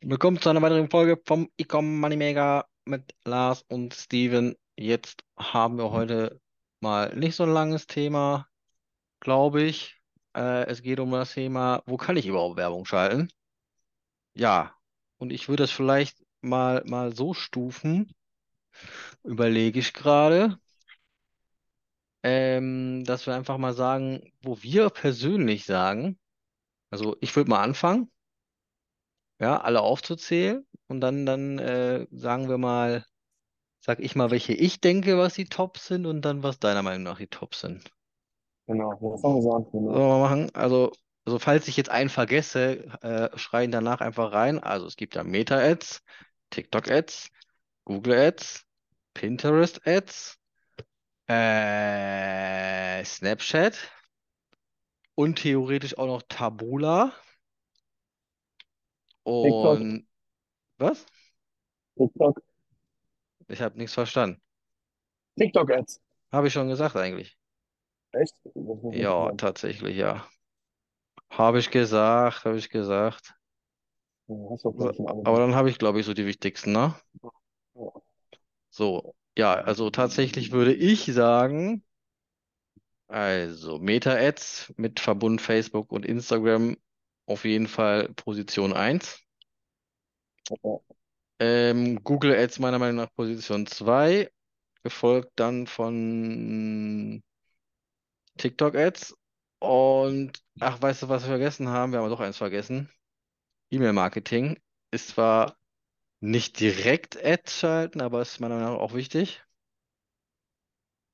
Willkommen zu einer weiteren Folge vom Ecom Moneymaker mit Lars und Steven. Jetzt haben wir heute mal nicht so ein langes Thema, glaube ich. Äh, es geht um das Thema, wo kann ich überhaupt Werbung schalten? Ja, und ich würde das vielleicht mal, mal so stufen, überlege ich gerade, ähm, dass wir einfach mal sagen, wo wir persönlich sagen, also ich würde mal anfangen, ja, alle aufzuzählen und dann, dann äh, sagen wir mal, Sag ich mal, welche ich denke, was die Tops sind und dann, was deiner Meinung nach die Tops sind. Genau, das fangen wir so an. Sollen wir mal machen? Also, also falls ich jetzt einen vergesse, äh, schreien danach einfach rein. Also es gibt ja Meta-Ads, TikTok-Ads, Google-Ads, Pinterest-Ads, äh, Snapchat und theoretisch auch noch Taboola. TikTok, Und was? TikTok, Ich habe nichts verstanden. TikTok-Ads. Habe ich schon gesagt eigentlich. Echt? Das muss ich nicht Ja, sagen. tatsächlich, ja. Habe ich gesagt, habe ich gesagt. Ja, hast du, glaube ich, schon alle Aber gesagt. dann habe ich, glaube ich, so die wichtigsten, ne? Ja. So, ja, also tatsächlich würde ich sagen, also Meta-Ads mit Verbund Facebook und Instagram auf jeden Fall Position 1. Ja. Ähm, Google Ads meiner Meinung nach Position 2, gefolgt dann von TikTok Ads. Und ach, weißt du, was wir vergessen haben? Wir haben doch eins vergessen. E-Mail-Marketing ist zwar nicht direkt Ads schalten, aber ist meiner Meinung nach auch wichtig.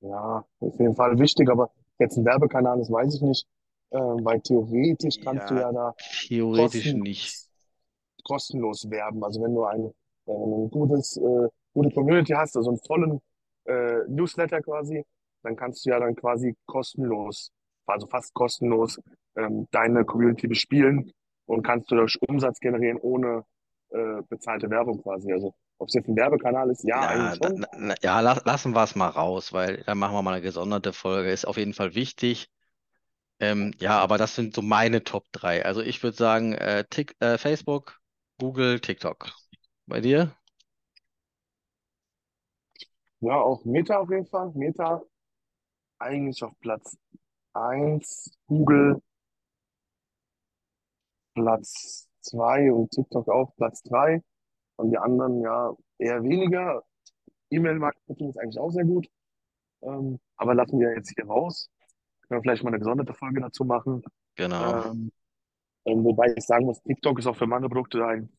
Ja, auf jeden Fall wichtig, aber jetzt ein Werbekanal ist, weiß ich nicht. Ähm, weil theoretisch kannst du Ja, ja da theoretisch nicht. kostenlos, kostenlos werben. Also wenn du ein, äh, ein gutes, äh, gute Community hast, also einen vollen äh, Newsletter quasi, dann kannst du ja dann quasi kostenlos, also fast kostenlos, ähm, deine Community bespielen und kannst du dadurch Umsatz generieren ohne äh, bezahlte Werbung quasi. Also ob es jetzt ein Werbekanal ist, ja, Ja, eigentlich schon. na, na- ja la- lassen wir es mal raus, weil dann machen wir mal eine gesonderte Folge. Ist auf jeden Fall wichtig. Ähm, ja, aber das sind so meine Top 3. Also ich würde sagen, äh, Tik, äh, Facebook, Google, TikTok. Bei dir? Ja, auch Meta auf jeden Fall. Meta eigentlich auf Platz eins Google Platz 2 und TikTok auch Platz 3. Und die anderen ja eher weniger. E-Mail-Marketing ist eigentlich auch sehr gut. Ähm, aber lassen wir jetzt hier raus. Können wir vielleicht mal eine gesonderte Folge dazu machen. Genau. Ähm, ähm, wobei ich sagen muss, TikTok ist auch für manche Produkte ein,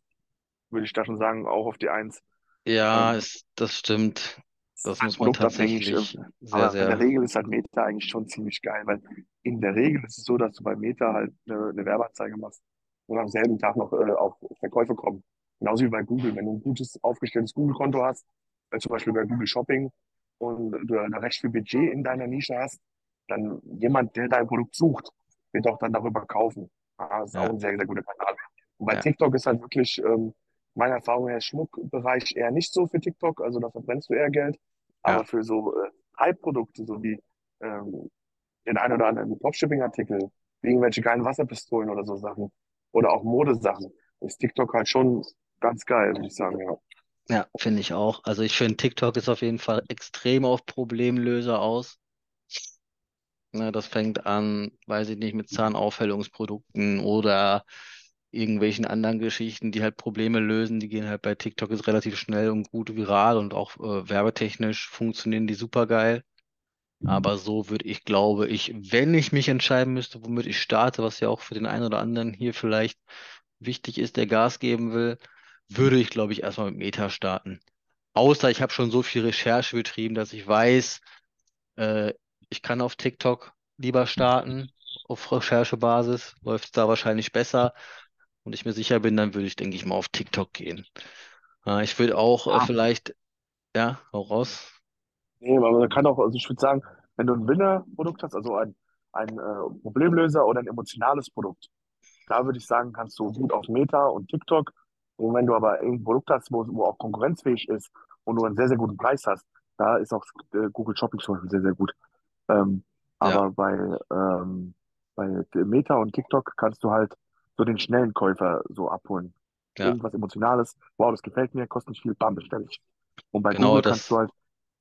würde ich da schon sagen, auch auf die Eins. Ja, Ähm, ist, das stimmt. Das muss man tatsächlich sehr, Aber in der sehr. Regel ist halt Meta eigentlich schon ziemlich geil, weil in der Regel ist es so, dass du bei Meta halt eine, eine Werbeanzeige machst und am selben Tag noch äh, auch Verkäufe kommen. Genauso wie bei Google. Wenn du ein gutes aufgestelltes Google-Konto hast, äh, zum Beispiel bei Google Shopping und du da recht viel Budget in deiner Nische hast, dann jemand, der dein Produkt sucht, wird auch dann darüber kaufen. Das ist auch Ja, ein sehr, sehr guter Kanal. Und bei ja, TikTok ist halt wirklich, ähm, meiner Erfahrung her, Schmuckbereich eher nicht so für TikTok, also da verbrennst du eher Geld. ja, Aber für so äh, Hype-Produkte, so wie ähm, den ein oder anderen Dropshipping-Artikel, wie irgendwelche geilen Wasserpistolen oder so Sachen, oder auch Modesachen, ist TikTok halt schon ganz geil, würde ich sagen, ja. ja, finde ich auch. Also ich finde, TikTok ist auf jeden Fall extrem auf Problemlöser aus. Ne, das fängt an, weiß ich nicht, mit Zahnaufhellungsprodukten oder irgendwelchen anderen Geschichten, die halt Probleme lösen. Die gehen halt bei TikTok ist relativ schnell und gut viral und auch äh, werbetechnisch funktionieren die super geil. Aber so würde ich, glaube ich, wenn ich mich entscheiden müsste, womit ich starte, was ja auch für den einen oder anderen hier vielleicht wichtig ist, der Gas geben will, würde ich, glaube ich, erstmal mit Meta starten. Außer ich habe schon so viel Recherche betrieben, dass ich weiß, äh, ich kann auf TikTok lieber starten, auf Recherchebasis, läuft es da wahrscheinlich besser. Und ich mir sicher bin, dann würde ich, denke ich mal, auf TikTok gehen. Äh, ich würde auch äh, Ja, vielleicht, ja, hau raus. nee, aber man kann auch, also ich würde sagen, wenn du ein Winner-Produkt hast, also ein, ein äh, Problemlöser oder ein emotionales Produkt, da würde ich sagen, kannst du gut auf Meta und TikTok. Und wenn du aber ein Produkt hast, wo, wo auch konkurrenzfähig ist und du einen sehr, sehr guten Preis hast, da ist auch äh, Google Shopping zum Beispiel sehr, sehr gut. Ähm, Ja, aber bei, ähm, bei Meta und TikTok kannst du halt so den schnellen Käufer so abholen. Ja, irgendwas Emotionales, wow, das gefällt mir, kostet nicht viel, bam, bestelle ich. Und bei genau Google kannst du das, halt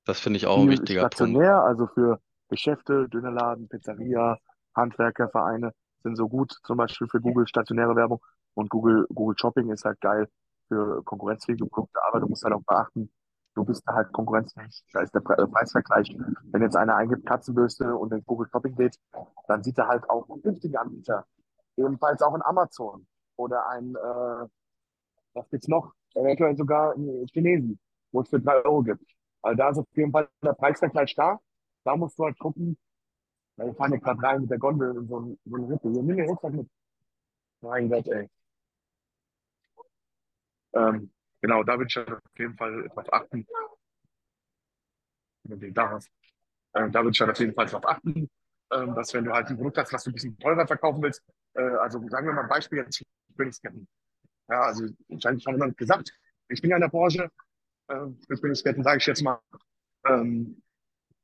das finde ich auch ein wichtiger Punkt. stationär, also für Geschäfte, Dönerladen, Pizzeria, Handwerkervereine sind so gut, zum Beispiel für Google stationäre Werbung. Und Google, Google Shopping ist halt geil für konkurrenzfähige Produkte, aber du musst halt auch beachten, du bist da halt konkurrenzfähig. Da ist der äh, Preisvergleich. Wenn jetzt einer eingibt Katzenbürste und in Google Shopping geht, dann sieht er halt auch günstige Anbieter. Ebenfalls auch in Amazon oder ein, äh, was gibt's noch? Eventuell sogar einen Chinesen, wo es für drei Euro gibt. Also da ist auf jeden Fall der Preisvergleich da. Da musst du halt gucken, weil ich fahren ja gerade rein mit der Gondel in so, ein, so eine Rippe. Nimm den Rucksack mit. Mein Gott, ey. Ähm, genau, da würde ich halt auf jeden Fall drauf achten, wenn du da hast. Ähm, da würde ich halt auf jeden Fall drauf achten, ähm, dass wenn du halt ein Produkt hast, was du ein bisschen teurer verkaufen willst, äh, also sagen wir mal ein Beispiel jetzt Königsketten. Ja, also wahrscheinlich schon jemand gesagt, ich bin ja in der Branche, äh, für Königsketten sage ich jetzt mal, ähm,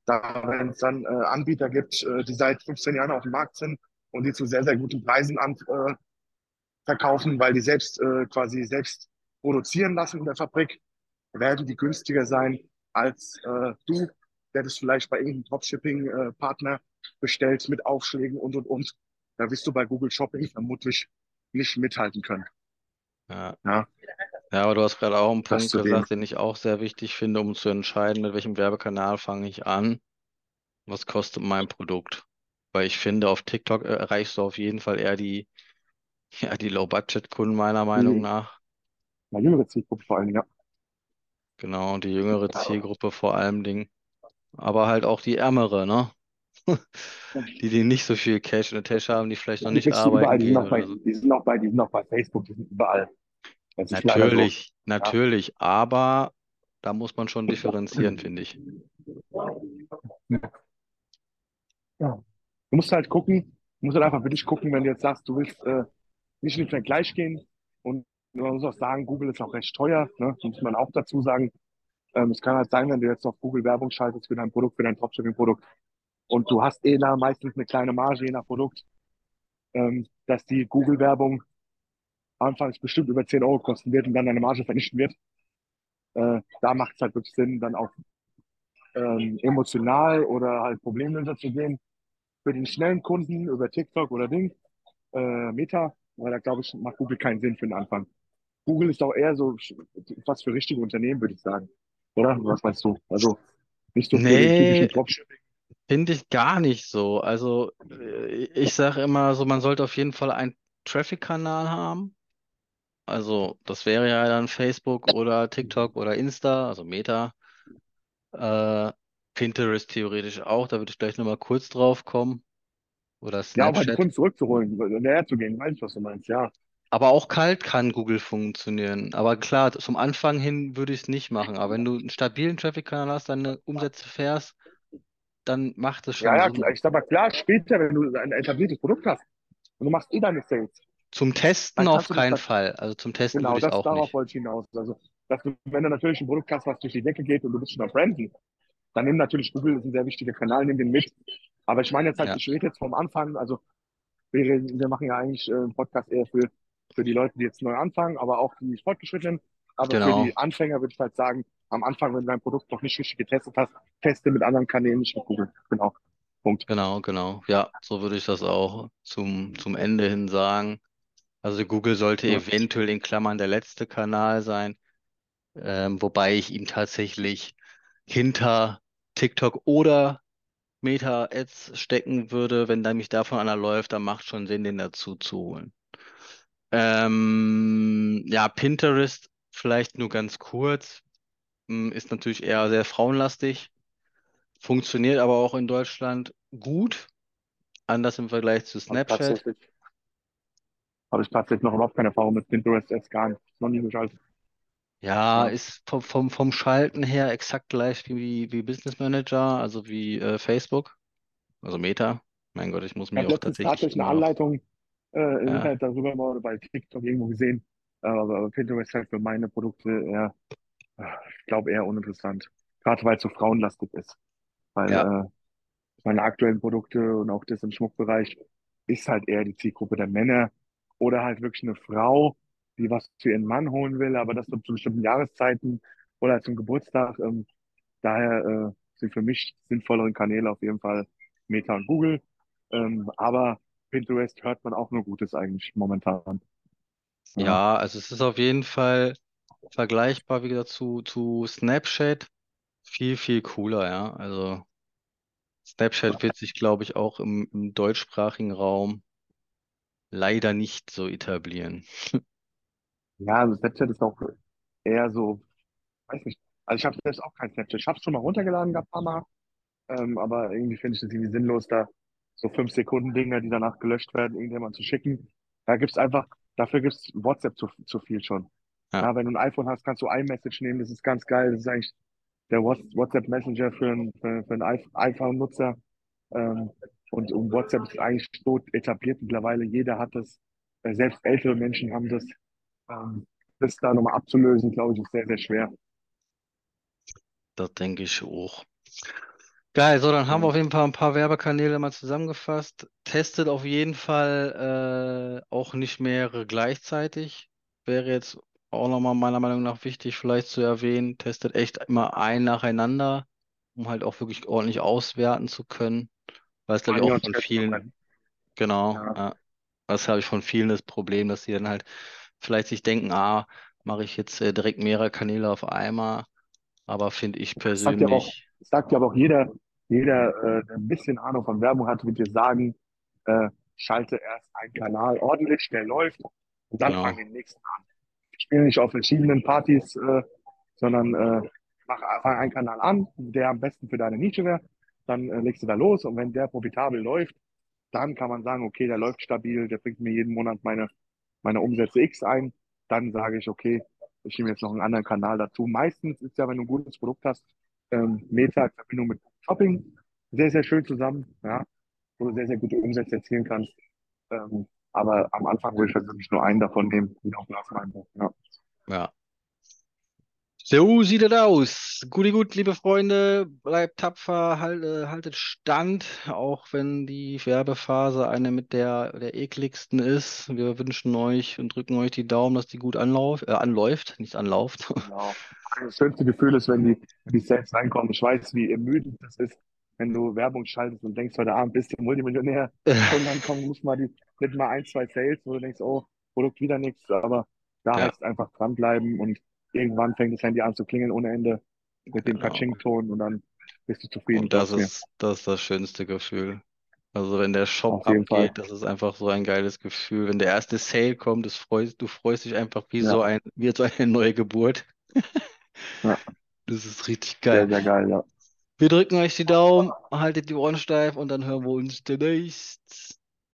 da wenn es dann äh, Anbieter gibt, äh, die seit 15 Jahren auf dem Markt sind und die zu sehr, sehr guten Preisen an, äh, verkaufen, weil die selbst äh, quasi selbst produzieren lassen in der Fabrik, werden die günstiger sein als äh, du, der das vielleicht bei irgendeinem Dropshipping-Partner bestellt mit Aufschlägen und und und. Da wirst du bei Google Shopping vermutlich nicht mithalten können. Ja. Ja, Ja, aber du hast gerade auch einen Punkt gesagt, den ich auch sehr wichtig finde, um zu entscheiden, mit welchem Werbekanal fange ich an, was kostet mein Produkt. Weil ich finde, auf TikTok äh, erreichst du auf jeden Fall eher die, ja, die Low-Budget-Kunden meiner Meinung Die nach. Na, jüngere Zielgruppe vor allem, ja. Genau, die jüngere Zielgruppe vor allem Ding. Aber halt auch die ärmere, ne? Die, die nicht so viel Cash in der Tasche haben, die vielleicht noch Die nicht überall, arbeiten die sind auch bei, oder so. die sind auch bei, die sind auch bei Facebook, die sind überall. So. Natürlich, Ja. natürlich, aber da muss man schon differenzieren, finde ich. Ja. Du musst halt gucken, du musst halt einfach für dich gucken, wenn du jetzt sagst, du willst äh, nicht in den Vergleich gehen. Und man muss auch sagen, Google ist auch recht teuer, ne? Muss man auch dazu sagen. Ähm, es kann halt sein, wenn du jetzt auf Google Werbung schaltest für dein Produkt, für dein Dropshipping-Produkt und du hast eh da meistens eine kleine Marge je nach Produkt, ähm, dass die Google-Werbung anfangs bestimmt über 10 Euro kosten wird und dann deine Marge vernichten wird. Äh, da macht es halt wirklich Sinn, dann auch ähm, emotional oder halt problemlöser zu gehen. Für den schnellen Kunden über TikTok oder Ding, äh, Meta, weil da glaube ich, macht Google keinen Sinn für den Anfang. Google ist auch eher so was für richtige Unternehmen, würde ich sagen. Oder? Was meinst du? Also nicht so für den typischen Nee, Dropshipping. finde ich gar nicht so. Also äh, ich sage immer so, man sollte auf jeden Fall einen Traffic-Kanal haben. Also das wäre ja dann Facebook oder TikTok oder Insta, also Meta. Äh, Pinterest theoretisch auch, da würde ich gleich nochmal kurz drauf kommen. Oder Ja, auch halt Snapchat. Kunden zurückzuholen, näher zu gehen, weißt du, was du meinst, ja. Aber auch kalt kann Google funktionieren. Aber klar, zum Anfang hin würde ich es nicht machen. Aber wenn du einen stabilen Traffic-Kanal hast, deine Umsätze fährst, dann macht es Ja, schon ja, klar. Sinn. Ich sag mal, klar, später, wenn du ein etabliertes Produkt hast und du machst eh deine Sales, Zum Testen auf das keinen da Fall. Also zum Testen Genau, würde ich das, auch darauf nicht. wollte ich hinaus. Also, dass du, wenn du natürlich ein Produkt hast, was durch die Decke geht und du bist schon am Branden, dann nimm natürlich Google, ist ein sehr wichtiger Kanal, nimm den mit. Aber ich meine jetzt halt, Ja, ich rede jetzt vom Anfang, also wir, wir machen ja eigentlich äh, einen Podcast eher für, für die Leute, die jetzt neu anfangen, aber auch die Fortgeschrittenen. Aber für genau, die Anfänger würde ich halt sagen, am Anfang, wenn du dein Produkt noch nicht richtig getestet hast, teste mit anderen Kanälen, nicht mit Google. Genau. Punkt. genau, genau. Ja, so würde ich das auch zum, zum Ende hin sagen. Also Google sollte Ja. eventuell in Klammern der letzte Kanal sein, ähm, wobei ich ihn tatsächlich hinter TikTok oder Meta-Ads stecken würde. Wenn da mich davon einer läuft, dann macht schon Sinn, den dazu zu holen. Ähm, ja, Pinterest vielleicht nur ganz kurz, hm, ist natürlich eher sehr frauenlastig, funktioniert aber auch in Deutschland gut, anders im Vergleich zu Snapchat. habe ich tatsächlich noch überhaupt keine Erfahrung mit Pinterest, erst gar nicht. Noch nie geschaltet. Ja, Ja. ist vom, vom, vom Schalten her exakt gleich wie, wie Business Manager, also wie äh, Facebook, also Meta. Mein Gott, ich muss Ich mich habe auch letztens tatsächlich tatsächlich eine immer noch. Anleitung äh, im Ja, Internet darüber mal oder bei TikTok irgendwo gesehen. Aber aber Pinterest halt für meine Produkte eher, äh, ich glaube, eher uninteressant. Gerade weil es so frauenlastig ist. Weil ja, äh, meine aktuellen Produkte und auch das im Schmuckbereich ist halt eher die Zielgruppe der Männer oder halt wirklich eine Frau, die was für ihren Mann holen will, aber das nur zu bestimmten Jahreszeiten oder zum Geburtstag. Ähm, daher äh, sind für mich sinnvollere Kanäle auf jeden Fall Meta und Google. Ähm, aber Pinterest hört man auch nur Gutes eigentlich momentan. Ja, Ja, also es ist auf jeden Fall vergleichbar, wie gesagt, zu, zu Snapchat. Viel, viel cooler, ja. Also Snapchat wird sich, glaube ich, auch im, im deutschsprachigen Raum leider nicht so etablieren. ja, also Snapchat ist auch eher so, weiß nicht. Also ich habe selbst auch kein Snapchat. Ich habe es schon mal runtergeladen gehabt, ein paar Mal. Ähm, aber irgendwie finde ich das irgendwie sinnlos, da so fünf Sekunden Dinger, die danach gelöscht werden, irgendjemand zu schicken. Da gibt's einfach, dafür gibt's WhatsApp zu, zu viel schon. Ja, Ja, wenn du ein iPhone hast, kannst du iMessage nehmen, das ist ganz geil. Das ist eigentlich der Whats- WhatsApp Messenger für einen, für, für einen iPh- iPhone-Nutzer. Ähm, und, und WhatsApp ist eigentlich so etabliert mittlerweile. Jeder hat das. Äh, selbst ältere Menschen haben das. Ähm, das da nochmal abzulösen, glaube ich, ist sehr, sehr schwer. das denke ich auch. Geil, so, dann haben wir auf jeden Fall ein paar Werbekanäle mal zusammengefasst. Testet auf jeden Fall äh, auch nicht mehrere gleichzeitig. Wäre jetzt auch nochmal meiner Meinung nach wichtig, vielleicht zu erwähnen. Testet echt immer ein nacheinander, um halt auch wirklich ordentlich auswerten zu können. Weil es, glaube ich, auch von vielen, genau, Ja. ja, das habe ich von vielen das Problem, dass sie dann halt vielleicht sich denken, ah, mache ich jetzt äh, direkt mehrere Kanäle auf einmal. Aber finde ich Das sagt ja auch, persönlich, sagt ja aber auch jeder, jeder, äh, der ein bisschen Ahnung von Werbung hat, wird dir sagen, äh, schalte erst einen Kanal ordentlich, der läuft, und dann fang genau, den nächsten an. Spiel nicht auf verschiedenen Partys, äh, sondern äh, mach, fang einen Kanal an, der am besten für deine Nische wäre. Dann äh, legst du da los und wenn der profitabel läuft, dann kann man sagen, okay, der läuft stabil, der bringt mir jeden Monat meine, meine Umsätze X ein. Dann sage ich, okay, ich nehme jetzt noch einen anderen Kanal dazu. Meistens ist ja, wenn du ein gutes Produkt hast, ähm, Meta in Verbindung mit Shopping sehr, sehr schön zusammen, ja, wo du sehr, sehr gute Umsätze erzielen kannst. Ähm, aber am Anfang würde ich halt wirklich nur einen davon nehmen, wie auch Lars meinte. Ja. ja. So sieht es aus. Guti gut, liebe Freunde, bleibt tapfer, halte, haltet Stand, auch wenn die Werbephase eine mit der, der ekligsten ist. Wir wünschen euch und drücken euch die Daumen, dass die gut anlauf, äh, anläuft, nicht anlauft. Genau. Das schönste Gefühl ist, wenn die, die Sales reinkommen. Ich weiß, wie ermüdend das ist, wenn du Werbung schaltest und denkst, heute Abend bist du Multimillionär und dann kommen nicht mal die, nicht mal ein, zwei Sales, wo du denkst, oh, Produkt wieder nichts, aber da Ja, heißt einfach dranbleiben und irgendwann fängt das Handy an zu klingeln ohne Ende mit dem genau. Katsching-Ton und dann bist du zufrieden, Und das ist, das ist das schönste Gefühl. Also wenn der Shop jeden Fall. abgeht, das ist einfach so ein geiles Gefühl. Wenn der erste Sale kommt, das freust, du freust dich einfach wie so Ja, ein, wie so eine neue Geburt. ja, Das ist richtig sehr, geil. sehr geil, ja. Wir drücken euch die Daumen, haltet die Ohren steif und dann hören wir uns demnächst.